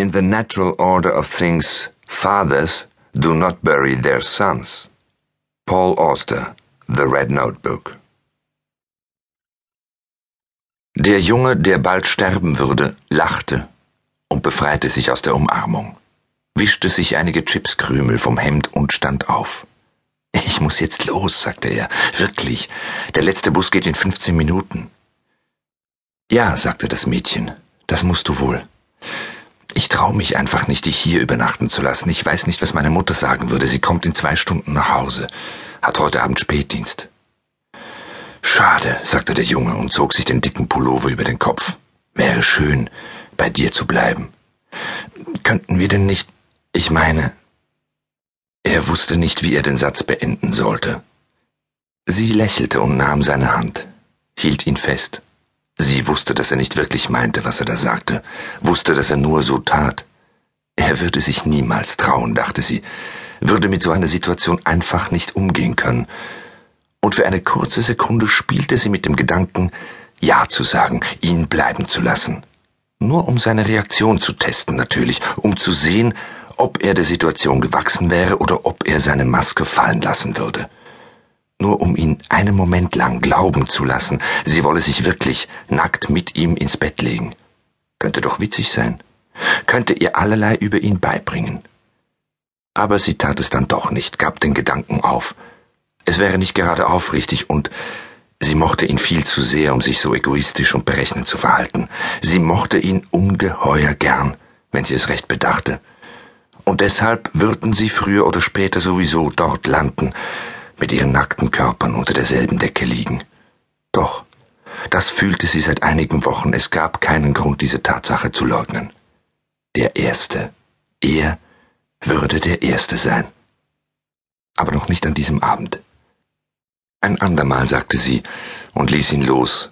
In the natural order of things, fathers do not bury their sons. Paul Auster, The Red Notebook. Der Junge, der bald sterben würde, lachte und befreite sich aus der Umarmung, wischte sich einige Chipskrümel vom Hemd und stand auf. Ich muss jetzt los, sagte er. Wirklich. Der letzte Bus geht in 15 Minuten. Ja, sagte das Mädchen, das musst du wohl. Ich traue mich einfach nicht, dich hier übernachten zu lassen. Ich weiß nicht, was meine Mutter sagen würde. Sie kommt in zwei Stunden nach Hause, hat heute Abend Spätdienst. Schade, sagte der Junge und zog sich den dicken Pullover über den Kopf. Wäre schön, bei dir zu bleiben. Könnten wir denn nicht, ich meine, er wusste nicht, wie er den Satz beenden sollte. Sie lächelte und nahm seine Hand, hielt ihn fest. Sie wusste, dass er nicht wirklich meinte, was er da sagte, wusste, dass er nur so tat. Er würde sich niemals trauen, dachte sie, würde mit so einer Situation einfach nicht umgehen können. Und für eine kurze Sekunde spielte sie mit dem Gedanken, Ja zu sagen, ihn bleiben zu lassen. Nur um seine Reaktion zu testen natürlich, um zu sehen, ob er der Situation gewachsen wäre oder ob er seine Maske fallen lassen würde nur um ihn einen Moment lang glauben zu lassen, sie wolle sich wirklich nackt mit ihm ins Bett legen. Könnte doch witzig sein, könnte ihr allerlei über ihn beibringen. Aber sie tat es dann doch nicht, gab den Gedanken auf. Es wäre nicht gerade aufrichtig und sie mochte ihn viel zu sehr, um sich so egoistisch und berechnend zu verhalten. Sie mochte ihn ungeheuer gern, wenn sie es recht bedachte. Und deshalb würden sie früher oder später sowieso dort landen, mit ihren nackten Körpern unter derselben Decke liegen. Doch, das fühlte sie seit einigen Wochen, es gab keinen Grund, diese Tatsache zu leugnen. Der Erste, er würde der Erste sein. Aber noch nicht an diesem Abend. Ein andermal, sagte sie und ließ ihn los,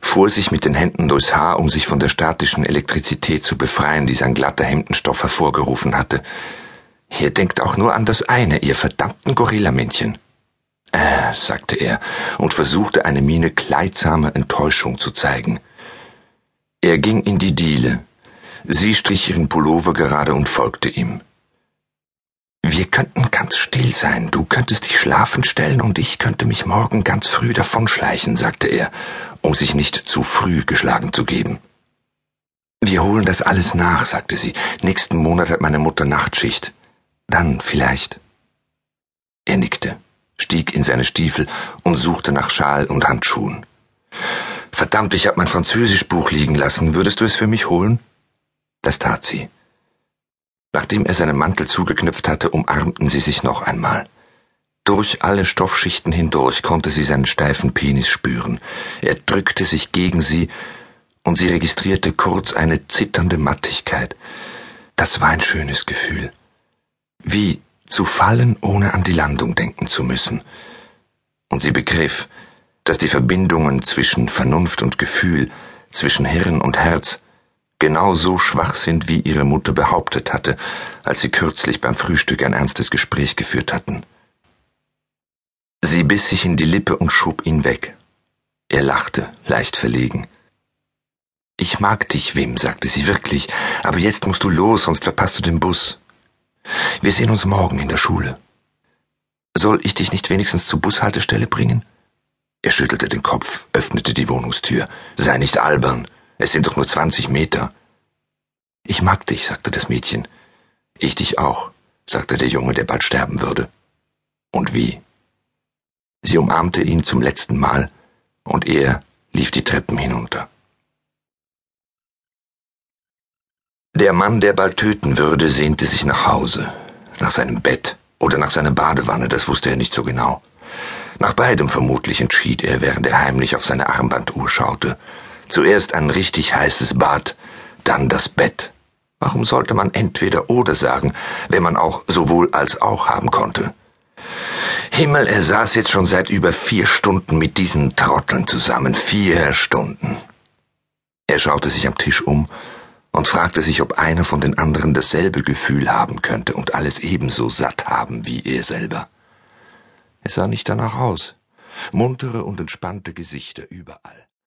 fuhr sich mit den Händen durchs Haar, um sich von der statischen Elektrizität zu befreien, die sein glatter Hemdenstoff hervorgerufen hatte. Ihr denkt auch nur an das eine, ihr verdammten Gorillamännchen. Äh, sagte er und versuchte eine Miene kleidsamer Enttäuschung zu zeigen. Er ging in die Diele. Sie strich ihren Pullover gerade und folgte ihm. Wir könnten ganz still sein, du könntest dich schlafen stellen und ich könnte mich morgen ganz früh davonschleichen, sagte er, um sich nicht zu früh geschlagen zu geben. Wir holen das alles nach, sagte sie. Nächsten Monat hat meine Mutter Nachtschicht. Dann vielleicht. Er nickte stieg in seine Stiefel und suchte nach Schal und Handschuhen. Verdammt, ich hab mein Französischbuch liegen lassen. Würdest du es für mich holen? Das tat sie. Nachdem er seinen Mantel zugeknüpft hatte, umarmten sie sich noch einmal. Durch alle Stoffschichten hindurch konnte sie seinen steifen Penis spüren. Er drückte sich gegen sie, und sie registrierte kurz eine zitternde Mattigkeit. Das war ein schönes Gefühl. Wie zu fallen, ohne an die Landung denken zu müssen. Und sie begriff, dass die Verbindungen zwischen Vernunft und Gefühl, zwischen Hirn und Herz, genau so schwach sind, wie ihre Mutter behauptet hatte, als sie kürzlich beim Frühstück ein ernstes Gespräch geführt hatten. Sie biss sich in die Lippe und schob ihn weg. Er lachte, leicht verlegen. Ich mag dich, Wim, sagte sie wirklich, aber jetzt musst du los, sonst verpasst du den Bus. Wir sehen uns morgen in der Schule. Soll ich dich nicht wenigstens zur Bushaltestelle bringen? Er schüttelte den Kopf, öffnete die Wohnungstür. Sei nicht albern, es sind doch nur zwanzig Meter. Ich mag dich, sagte das Mädchen. Ich dich auch, sagte der Junge, der bald sterben würde. Und wie? Sie umarmte ihn zum letzten Mal, und er lief die Treppen hinunter. Der Mann, der bald töten würde, sehnte sich nach Hause, nach seinem Bett oder nach seiner Badewanne, das wusste er nicht so genau. Nach beidem vermutlich entschied er, während er heimlich auf seine Armbanduhr schaute. Zuerst ein richtig heißes Bad, dann das Bett. Warum sollte man entweder oder sagen, wenn man auch sowohl als auch haben konnte? Himmel, er saß jetzt schon seit über vier Stunden mit diesen Trotteln zusammen. Vier Stunden. Er schaute sich am Tisch um und fragte sich, ob einer von den anderen dasselbe Gefühl haben könnte und alles ebenso satt haben wie er selber. Es sah nicht danach aus. Muntere und entspannte Gesichter überall.